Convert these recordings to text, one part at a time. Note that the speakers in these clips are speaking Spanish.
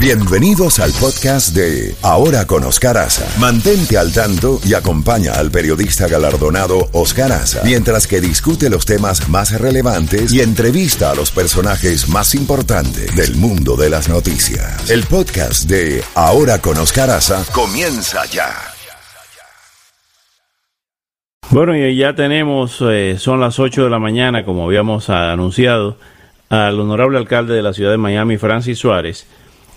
Bienvenidos al podcast de Ahora con Oscar Aza. Mantente al tanto y acompaña al periodista galardonado Oscar Aza mientras que discute los temas más relevantes y entrevista a los personajes más importantes del mundo de las noticias. El podcast de Ahora con Oscar Aza comienza ya. Bueno, y ya tenemos, eh, son las 8 de la mañana, como habíamos anunciado, al honorable alcalde de la ciudad de Miami, Francis Suárez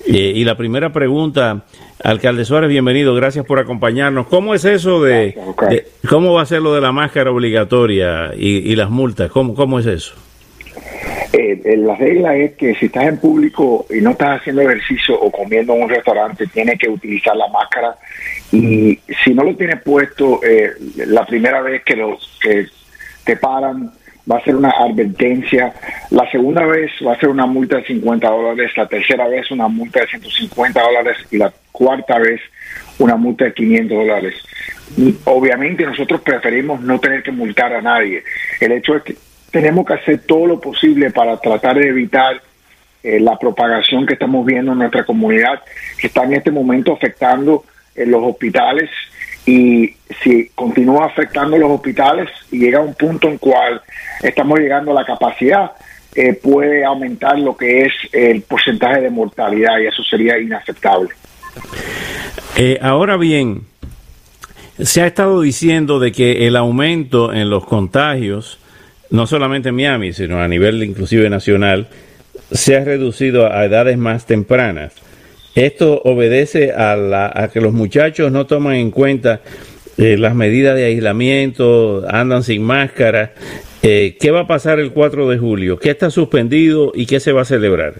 eh, y la primera pregunta, alcalde Suárez, bienvenido, gracias por acompañarnos. ¿Cómo es eso de, cómo va a ser lo de la máscara obligatoria y, las multas? ¿Cómo, cómo es eso? Eh, eh, la regla es que si estás en público y no estás haciendo ejercicio o comiendo en un restaurante, tienes que utilizar la máscara y si no lo tienes puesto la primera vez que, los, que te paran, va a ser una advertencia. La segunda vez va a ser una multa de 50 dólares, la tercera vez una multa de 150 dólares y la cuarta vez una multa de 500 dólares. Obviamente nosotros preferimos no tener que multar a nadie. El hecho es que tenemos que hacer todo lo posible para tratar de evitar eh, la propagación que estamos viendo en nuestra comunidad, que está en este momento afectando en los hospitales y si continúa afectando los hospitales y llega a un punto en cual estamos llegando a la capacidad, eh, puede aumentar lo que es el porcentaje de mortalidad y eso sería inaceptable. Eh, ahora bien, se ha estado diciendo de que el aumento en los contagios, no solamente en Miami, sino a nivel inclusive nacional, se ha reducido a edades más tempranas. Esto obedece a, que los muchachos no toman en cuenta eh, las medidas de aislamiento, andan sin máscara. Eh, ¿Qué va a pasar el 4 de julio? ¿Qué está suspendido y qué se va a celebrar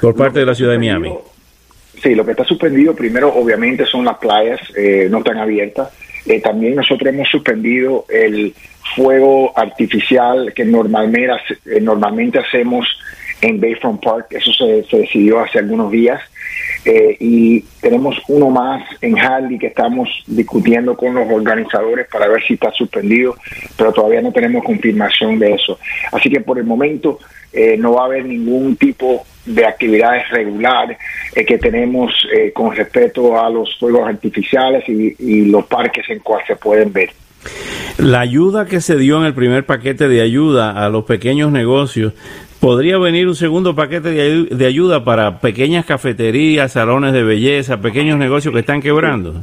por parte de la ciudad de Miami? Sí, lo que está suspendido primero obviamente son las playas, eh, no están abiertas. también nosotros hemos suspendido el fuego artificial que normalmente, normalmente hacemos en Bayfront Park. Eso se, se decidió hace algunos días. Eh, y tenemos uno más en Harley que estamos discutiendo con los organizadores para ver si está suspendido, pero todavía no tenemos confirmación de eso. Así que por el momento eh, no va a haber ningún tipo de actividades regulares eh, que tenemos con respecto a los fuegos artificiales y, y los parques en cual se pueden ver. La ayuda que se dio en el primer paquete de ayuda a los pequeños negocios ¿Podría venir un segundo paquete de, ayuda para pequeñas cafeterías, salones de belleza, pequeños negocios que están quebrando?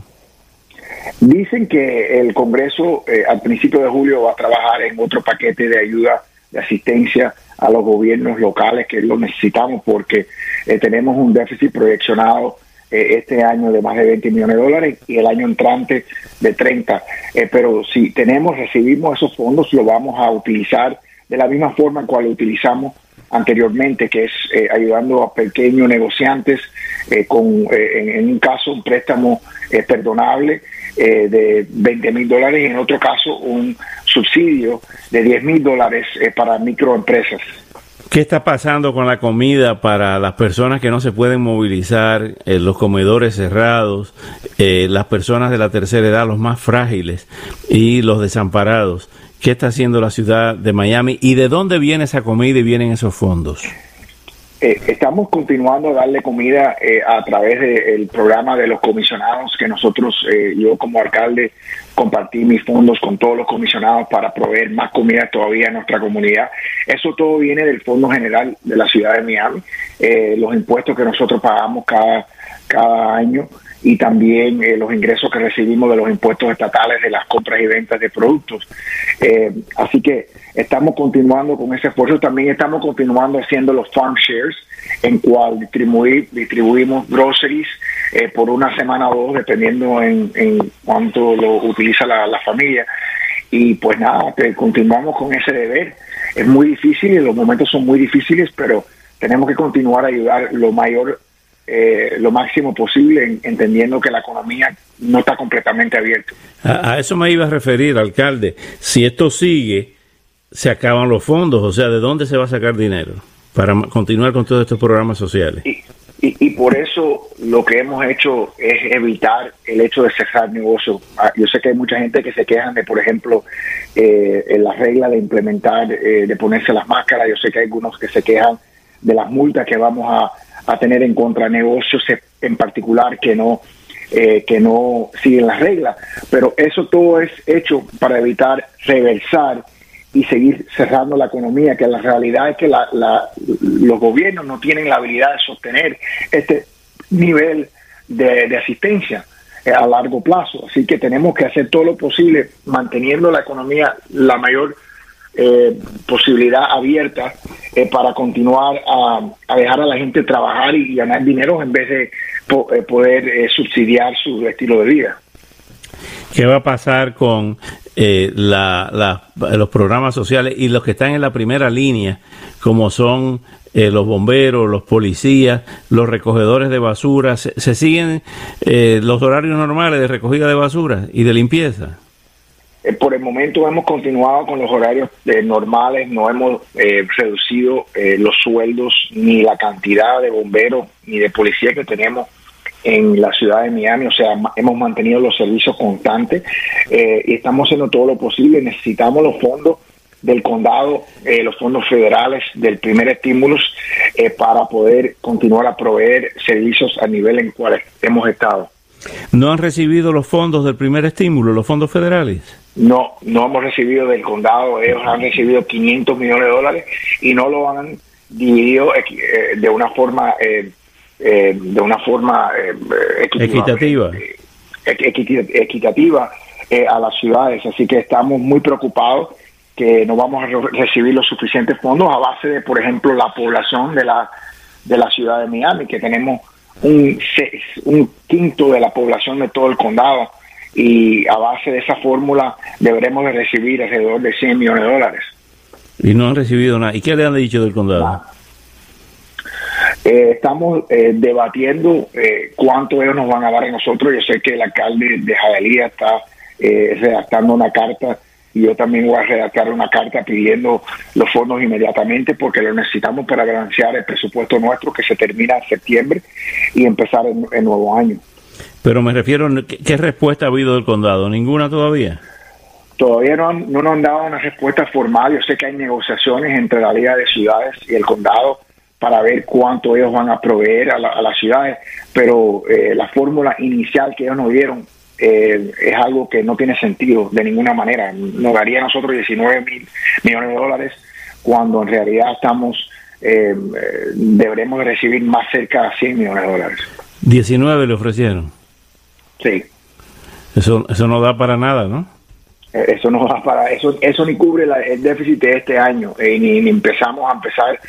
Dicen que el Congreso eh, al principio de julio va a trabajar en otro paquete de ayuda, de asistencia a los gobiernos locales que lo necesitamos porque eh, tenemos un déficit proyeccionado eh, este año de más de 20 millones de dólares y el año entrante de 30. pero si tenemos, recibimos esos fondos, lo vamos a utilizar de la misma forma en cual utilizamos anteriormente, que es eh, ayudando a pequeños negociantes eh, con, eh, en, un caso, un préstamo perdonable de 20 mil dólares y en otro caso un subsidio de 10 mil dólares para microempresas. ¿Qué está pasando con la comida para las personas que no se pueden movilizar, los comedores cerrados, las personas de la tercera edad, los más frágiles y los desamparados? ¿Qué está haciendo la ciudad de Miami y de dónde viene esa comida y vienen esos fondos? Eh, estamos continuando a darle comida eh, a través del programa de los comisionados que nosotros, eh, yo como alcalde, compartí mis fondos con todos los comisionados para proveer más comida todavía en nuestra comunidad. Eso todo viene del Fondo General de la Ciudad de Miami, los impuestos que nosotros pagamos cada, cada año y también eh, los ingresos que recibimos de los impuestos estatales de las compras y ventas de productos. Eh, así que estamos continuando con ese esfuerzo. También estamos continuando haciendo los farm shares, en cual distribuir, distribuimos groceries eh, por una semana o dos, dependiendo en, en cuánto lo utiliza la, la familia. Y pues nada, continuamos con ese deber. Es muy difícil, los momentos son muy difíciles, pero tenemos que continuar a ayudar lo mayor eh, lo máximo posible, entendiendo que la economía no está completamente abierta. A, eso me iba a referir, alcalde. Si esto sigue, se acaban los fondos, o sea, ¿de dónde se va a sacar dinero para continuar con todos estos programas sociales? Y, y, por eso lo que hemos hecho es evitar el hecho de cerrar negocios. Ah, yo sé que hay mucha gente que se quejan de, por ejemplo, eh, la regla de implementar, eh, de ponerse las máscaras. Yo sé que hay algunos que se quejan de las multas que vamos a, a tener en contra negocios en particular que no eh, que no siguen las reglas, pero eso todo es hecho para evitar reversar y seguir cerrando la economía, que la realidad es que la, los gobiernos no tienen la habilidad de sostener este nivel de, asistencia eh, a largo plazo. Así que tenemos que hacer todo lo posible manteniendo la economía la mayor eh, posibilidad abierta eh, para continuar a, dejar a la gente trabajar y ganar dinero en vez de poder subsidiar su estilo de vida. ¿Qué va a pasar con eh, la, los programas sociales y los que están en la primera línea, como son eh, los bomberos, los policías, los recogedores de basura? ¿Se, siguen eh, los horarios normales de recogida de basura y de limpieza? Por el momento hemos continuado con los horarios normales, no hemos reducido los sueldos ni la cantidad de bomberos ni de policía que tenemos en la ciudad de Miami, o sea, hemos mantenido los servicios constantes eh, y estamos haciendo todo lo posible. Necesitamos los fondos del condado, eh, los fondos federales del primer estímulo eh, para poder continuar a proveer servicios a nivel en cual hemos estado. ¿No han recibido los fondos del primer estímulo, los fondos federales? No, no hemos recibido del condado, ellos han recibido 500 millones de dólares y no lo han dividido de una forma eh, de una forma eh, equitativa, equitativa eh, a las ciudades. Así que estamos muy preocupados que no vamos a recibir los suficientes fondos a base de, por ejemplo, la población de la, de la ciudad de Miami, que tenemos un, un quinto de la población de todo el condado y a base de esa fórmula deberemos de recibir alrededor de 100 millones de dólares. Y no han recibido nada. ¿Y qué le han dicho del condado? Eh, estamos eh, debatiendo eh, cuánto ellos nos van a dar a nosotros. Yo sé que el alcalde de Jadalía está redactando una carta y yo también voy a redactar una carta pidiendo los fondos inmediatamente porque lo necesitamos para balancear el presupuesto nuestro que se termina en septiembre y empezar el, nuevo año. Pero me refiero, ¿qué, respuesta ha habido del condado? ¿Ninguna todavía? Todavía no, no nos han dado una respuesta formal. Yo sé que hay negociaciones entre la Liga de Ciudades y el condado para ver cuánto ellos van a proveer a, las ciudades, pero eh, la fórmula inicial que ellos nos dieron eh, es algo que no tiene sentido de ninguna manera. Nos daría a nosotros 19 mil millones de dólares cuando en realidad estamos, eh, deberemos recibir más cerca de 100 millones de dólares. 19 le ofrecieron. Sí. Eso, eso no da para nada, ¿no? Eh, eso no va para eso eso ni cubre el déficit de este año eh, ni, empezamos a empezar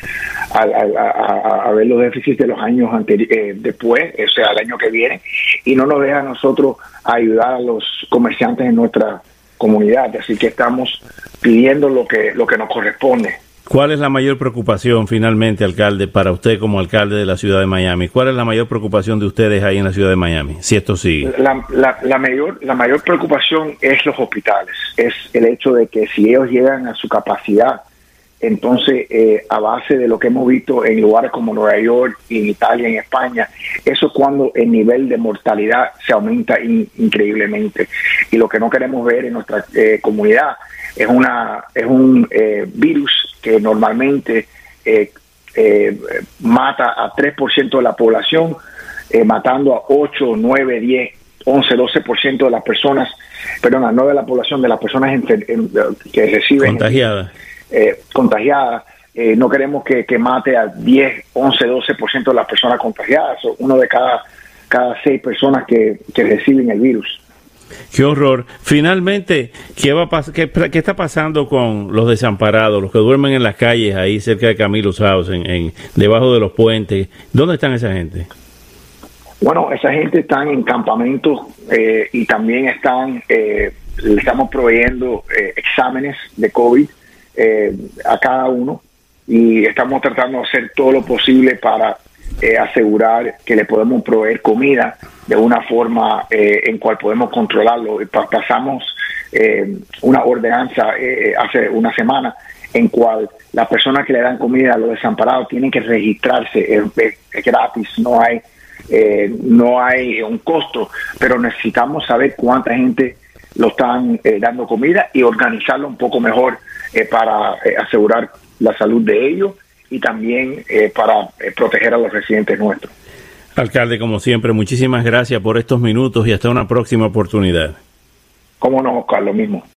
a, ver los déficits de los años eh, después o sea el año que viene y no nos deja a nosotros ayudar a los comerciantes en nuestra comunidad. Así que estamos pidiendo lo que lo que nos corresponde ¿Cuál es la mayor preocupación finalmente, alcalde, para usted como alcalde de la ciudad de Miami? ¿Cuál es la mayor preocupación de ustedes ahí en la ciudad de Miami, si esto sigue? La, la, mayor, la mayor preocupación es los hospitales, es el hecho de que si ellos llegan a su capacidad, entonces eh, a base de lo que hemos visto en lugares como Nueva York, en Italia, en España, eso es cuando el nivel de mortalidad se aumenta increíblemente. Y lo que no queremos ver en nuestra eh, comunidad es, una, es un eh, virus que normalmente eh, eh, mata a 3% de la población, matando a 8, 9, 10, 11, 12% de las personas, perdona, no de la población, de las personas que reciben contagiadas. contagiadas. no queremos que, mate a 10, 11, 12% de las personas contagiadas, uno de cada, cada seis personas que reciben el virus. Qué horror. Finalmente, ¿qué, va qué, está pasando con los desamparados, los que duermen en las calles ahí cerca de Camilo House, en, debajo de los puentes? ¿Dónde están esa gente? Bueno, esa gente están en campamentos eh, y también están, eh, le estamos proveyendo eh, exámenes de COVID a cada uno y estamos tratando de hacer todo lo posible para asegurar que le podemos proveer comida de una forma eh, en cual podemos controlarlo. Pasamos eh, una ordenanza eh, hace una semana en cual las personas que le dan comida a los desamparados tienen que registrarse, es, gratis, no hay no hay un costo, pero necesitamos saber cuánta gente lo están dando comida y organizarlo un poco mejor para asegurar la salud de ellos y también para proteger a los residentes nuestros. Alcalde, como siempre, muchísimas gracias por estos minutos y hasta una próxima oportunidad. Cómo no, Oscar, lo mismo.